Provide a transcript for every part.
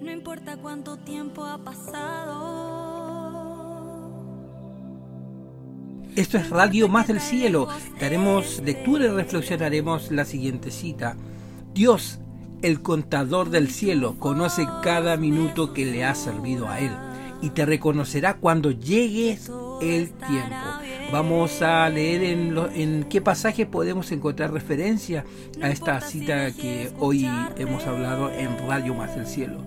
No importa cuánto tiempo ha pasado. Esto es Radio Más del Cielo. Daremos lectura y reflexionaremos la siguiente cita. Dios, el contador del cielo, conoce cada minuto que le ha servido a Él y te reconocerá cuando llegue el tiempo. Vamos a leer en, en qué pasaje podemos encontrar referencia a esta cita que hoy hemos hablado en Radio Más del Cielo.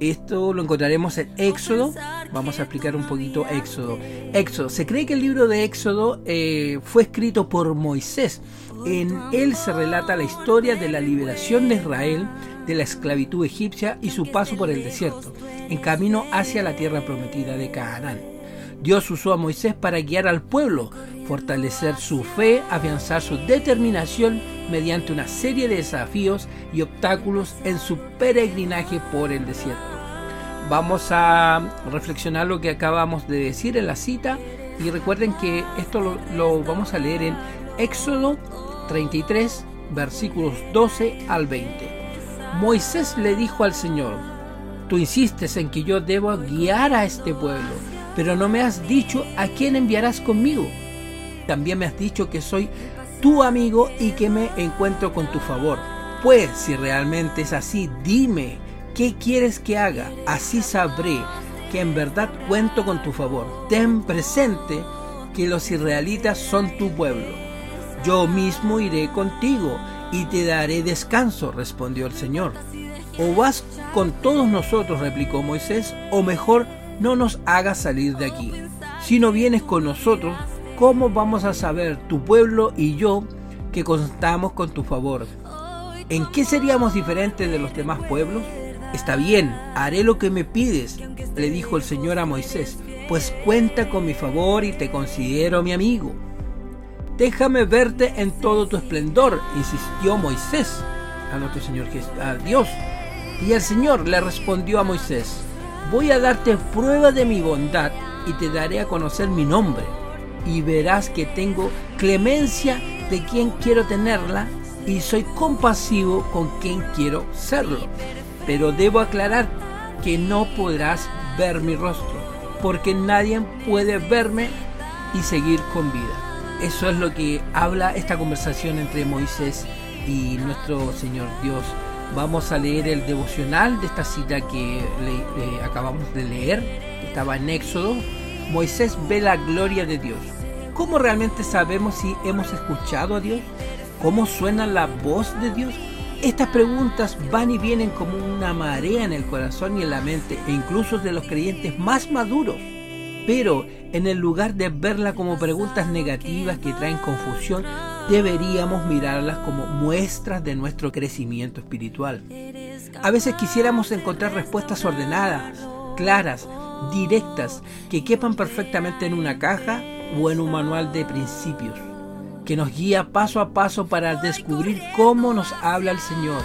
Esto lo encontraremos en Éxodo. Vamos a explicar un poquito Éxodo. Éxodo. Se cree que el libro de Éxodo eh, fue escrito por Moisés. En él se relata la historia de la liberación de Israel de la esclavitud egipcia y su paso por el desierto, en camino hacia la tierra prometida de Canaán. Dios usó a Moisés para guiar al pueblo, fortalecer su fe, afianzar su determinación mediante una serie de desafíos y obstáculos en su peregrinaje por el desierto. Vamos a reflexionar lo que acabamos de decir en la cita y recuerden que esto lo, lo vamos a leer en Éxodo 33, versículos 12 al 20. Moisés le dijo al Señor, tú insistes en que yo debo guiar a este pueblo, pero no me has dicho a quién enviarás conmigo. También me has dicho que soy tu amigo y que me encuentro con tu favor. Pues si realmente es así, dime, ¿qué quieres que haga? Así sabré que en verdad cuento con tu favor. Ten presente que los israelitas son tu pueblo. Yo mismo iré contigo y te daré descanso, respondió el Señor. O vas con todos nosotros, replicó Moisés, o mejor no nos hagas salir de aquí. Si no vienes con nosotros, ¿cómo vamos a saber tu pueblo y yo que contamos con tu favor? ¿En qué seríamos diferentes de los demás pueblos? Está bien, haré lo que me pides, le dijo el Señor a Moisés, pues cuenta con mi favor y te considero mi amigo. Déjame verte en todo tu esplendor, insistió Moisés a nuestro Señor a Dios. Y el Señor le respondió a Moisés, voy a darte prueba de mi bondad y te daré a conocer mi nombre. Y verás que tengo clemencia de quien quiero tenerla y soy compasivo con quien quiero serlo. Pero debo aclarar que no podrás ver mi rostro, porque nadie puede verme y seguir con vida. Eso es lo que habla esta conversación entre Moisés y nuestro Señor Dios. Vamos a leer el devocional de esta cita que acabamos de leer. Estaba en Éxodo. Moisés ve la gloria de Dios. ¿Cómo realmente sabemos si hemos escuchado a Dios? ¿Cómo suena la voz de Dios? Estas preguntas van y vienen como una marea en el corazón y en la mente, e incluso de los creyentes más maduros. Pero en el lugar de verla como preguntas negativas que traen confusión, deberíamos mirarlas como muestras de nuestro crecimiento espiritual. A veces quisiéramos encontrar respuestas ordenadas, claras, directas, que quepan perfectamente en una caja o en un manual de principios, que nos guía paso a paso para descubrir cómo nos habla el Señor.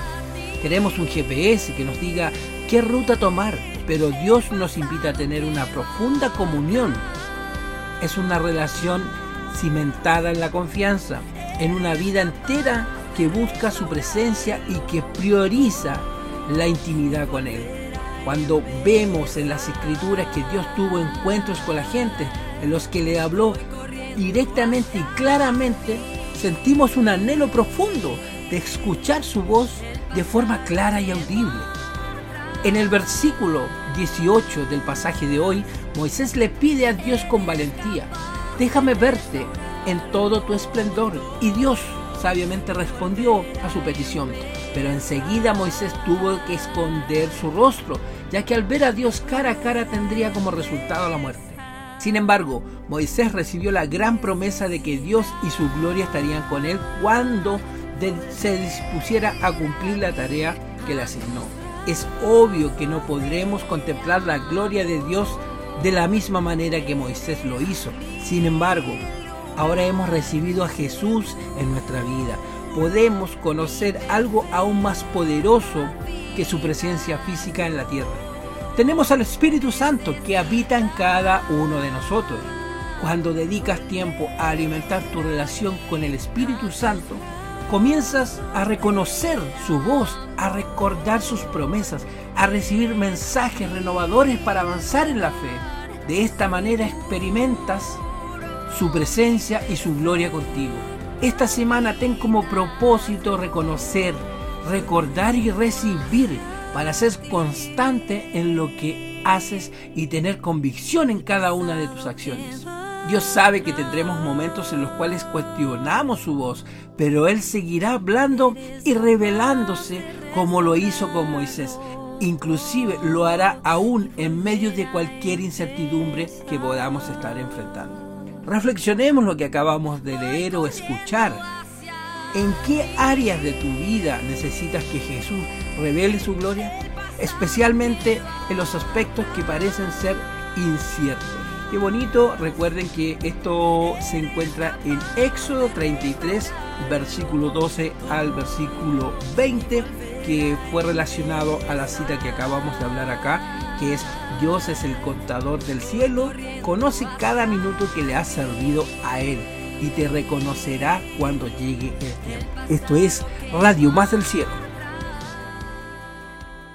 Queremos un GPS que nos diga qué ruta tomar, pero Dios nos invita a tener una profunda comunión. Es una relación cimentada en la confianza, en una vida entera que busca su presencia y que prioriza la intimidad con Él. Cuando vemos en las escrituras que Dios tuvo encuentros con la gente, en los que le habló directamente y claramente, sentimos un anhelo profundo de escuchar su voz de forma clara y audible. En el versículo 18 del pasaje de hoy, Moisés le pide a Dios con valentía, déjame verte en todo tu esplendor. Y Dios sabiamente respondió a su petición. Pero enseguida Moisés tuvo que esconder su rostro, ya que al ver a Dios cara a cara tendría como resultado la muerte. Sin embargo, Moisés recibió la gran promesa de que Dios y su gloria estarían con él cuando se dispusiera a cumplir la tarea que le asignó es obvio que no podremos contemplar la gloria de Dios de la misma manera que Moisés lo hizo. Sin embargo, ahora hemos recibido a Jesús en nuestra vida. Podemos conocer algo aún más poderoso que su presencia física en la tierra. Tenemos al Espíritu Santo que habita en cada uno de nosotros. Cuando dedicas tiempo a alimentar tu relación con el Espíritu Santo, comienzas a reconocer su voz, a recordar sus promesas, a recibir mensajes renovadores para avanzar en la fe. De esta manera experimentas su presencia y su gloria contigo. Esta semana ten como propósito reconocer, recordar y recibir para ser constante en lo que haces y tener convicción en cada una de tus acciones. Dios sabe que tendremos momentos en los cuales cuestionamos su voz, pero Él seguirá hablando y revelándose como lo hizo con Moisés. Inclusive lo hará aún en medio de cualquier incertidumbre que podamos estar enfrentando. Reflexionemos lo que acabamos de leer o escuchar. ¿En qué áreas de tu vida necesitas que Jesús revele su gloria? Especialmente en los aspectos que parecen ser inciertos. Qué bonito, recuerden que esto se encuentra en Éxodo 33, versículo 12 al versículo 20, que fue relacionado a la cita que acabamos de hablar acá, que es Dios es el contador del cielo, conoce cada minuto que le ha servido a Él y te reconocerá cuando llegue el tiempo. Esto es Radio Más del Cielo